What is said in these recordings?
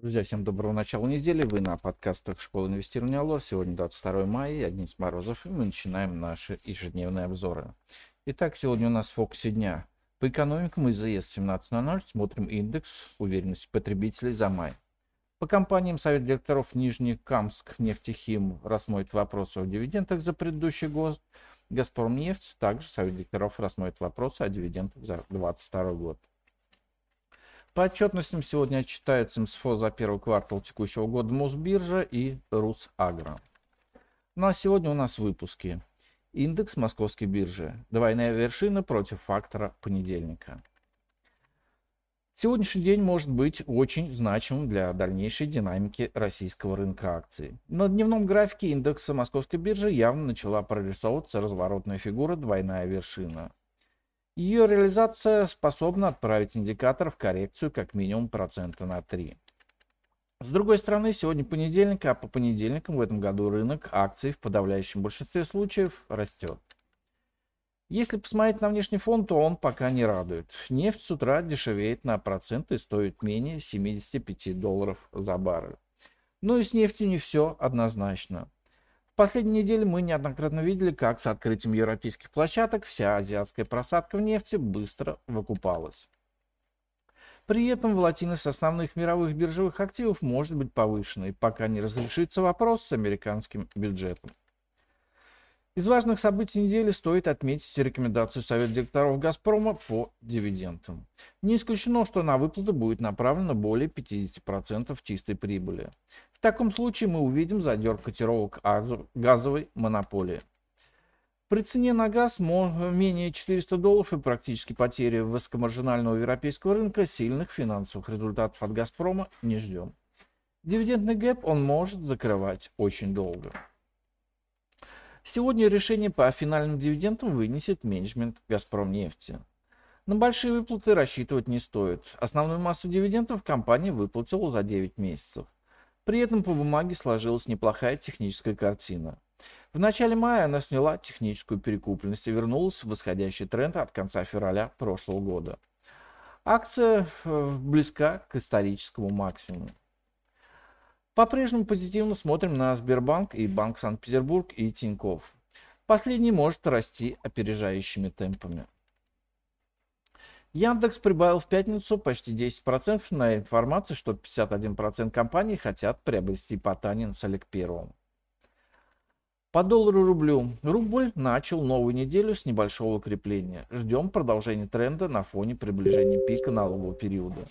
Друзья, всем доброго начала недели. Вы на подкастах Школы инвестирования Алор. Сегодня 22 мая, я Денис Морозов, и мы начинаем наши ежедневные обзоры. Итак, сегодня у нас в фокусе дня. По экономикам из ЕС 17.00 смотрим индекс уверенности потребителей за май. По компаниям Совет директоров Нижнекамск нефтехим рассмотрит вопросы о дивидендах за предыдущий год. Газпром нефть также Совет директоров рассмотрит вопросы о дивидендах за 2022 год. По отчетностям сегодня отчитается МСФО за первый квартал текущего года Мосбиржа и Русагро. Ну а сегодня у нас выпуски. Индекс Московской биржи. Двойная вершина против фактора понедельника. Сегодняшний день может быть очень значимым для дальнейшей динамики российского рынка акций. На дневном графике индекса Московской биржи явно начала прорисовываться разворотная фигура двойная вершина. Ее реализация способна отправить индикатор в коррекцию как минимум процента на 3. С другой стороны, сегодня понедельник, а по понедельникам в этом году рынок акций в подавляющем большинстве случаев растет. Если посмотреть на внешний фон, то он пока не радует. Нефть с утра дешевеет на процент и стоит менее 75 долларов за баррель. Но и с нефтью не все однозначно последние недели мы неоднократно видели, как с открытием европейских площадок вся азиатская просадка в нефти быстро выкупалась. При этом волатильность основных мировых биржевых активов может быть повышенной, пока не разрешится вопрос с американским бюджетом. Из важных событий недели стоит отметить рекомендацию Совета директоров «Газпрома» по дивидендам. Не исключено, что на выплаты будет направлено более 50% чистой прибыли. В таком случае мы увидим задер котировок газовой монополии. При цене на газ менее 400 долларов и практически потери высокомаржинального европейского рынка сильных финансовых результатов от «Газпрома» не ждем. Дивидендный гэп он может закрывать очень долго. Сегодня решение по финальным дивидендам вынесет менеджмент «Газпром нефти». На большие выплаты рассчитывать не стоит. Основную массу дивидендов компания выплатила за 9 месяцев. При этом по бумаге сложилась неплохая техническая картина. В начале мая она сняла техническую перекупленность и вернулась в восходящий тренд от конца февраля прошлого года. Акция э, близка к историческому максимуму. По-прежнему позитивно смотрим на Сбербанк и Банк Санкт-Петербург и Тиньков. Последний может расти опережающими темпами. Яндекс прибавил в пятницу почти 10% на информации, что 51% компаний хотят приобрести Потанин с Олег Первым. По доллару рублю. Рубль начал новую неделю с небольшого укрепления. Ждем продолжения тренда на фоне приближения пика налогового периода.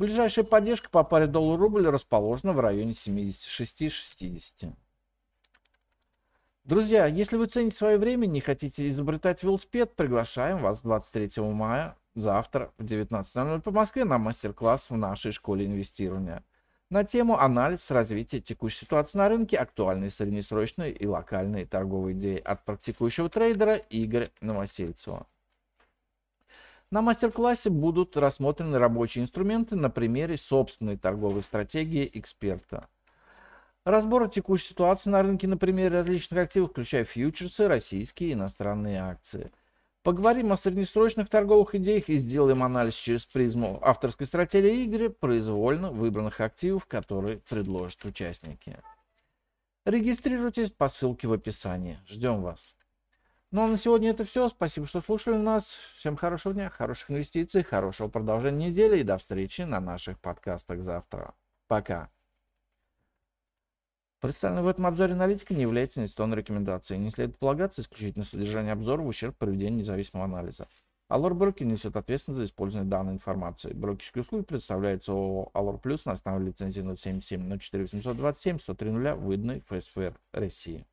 Ближайшая поддержка по паре доллар-рубль расположена в районе 76-60. Друзья, если вы цените свое время, не хотите изобретать велосипед, приглашаем вас 23 мая завтра в 19.00 по Москве на мастер-класс в нашей школе инвестирования на тему анализ развития текущей ситуации на рынке, актуальные среднесрочные и локальные торговые идеи от практикующего трейдера Игоря Новосельцева. На мастер-классе будут рассмотрены рабочие инструменты на примере собственной торговой стратегии эксперта. Разбор текущей ситуации на рынке на примере различных активов, включая фьючерсы, российские и иностранные акции – Поговорим о среднесрочных торговых идеях и сделаем анализ через призму авторской стратегии Игоря произвольно выбранных активов, которые предложат участники. Регистрируйтесь по ссылке в описании. Ждем вас. Ну а на сегодня это все. Спасибо, что слушали нас. Всем хорошего дня, хороших инвестиций, хорошего продолжения недели и до встречи на наших подкастах завтра. Пока. Представленная в этом обзоре аналитика не является инвестиционной рекомендацией. Не следует полагаться исключительно содержание обзора в ущерб проведению независимого анализа. Allure Broker несет ответственность за использование данной информации. Брокерские услуги предоставляются ООО Allure Plus на основе лицензии 077 04 827 103 выданной ФСФР России.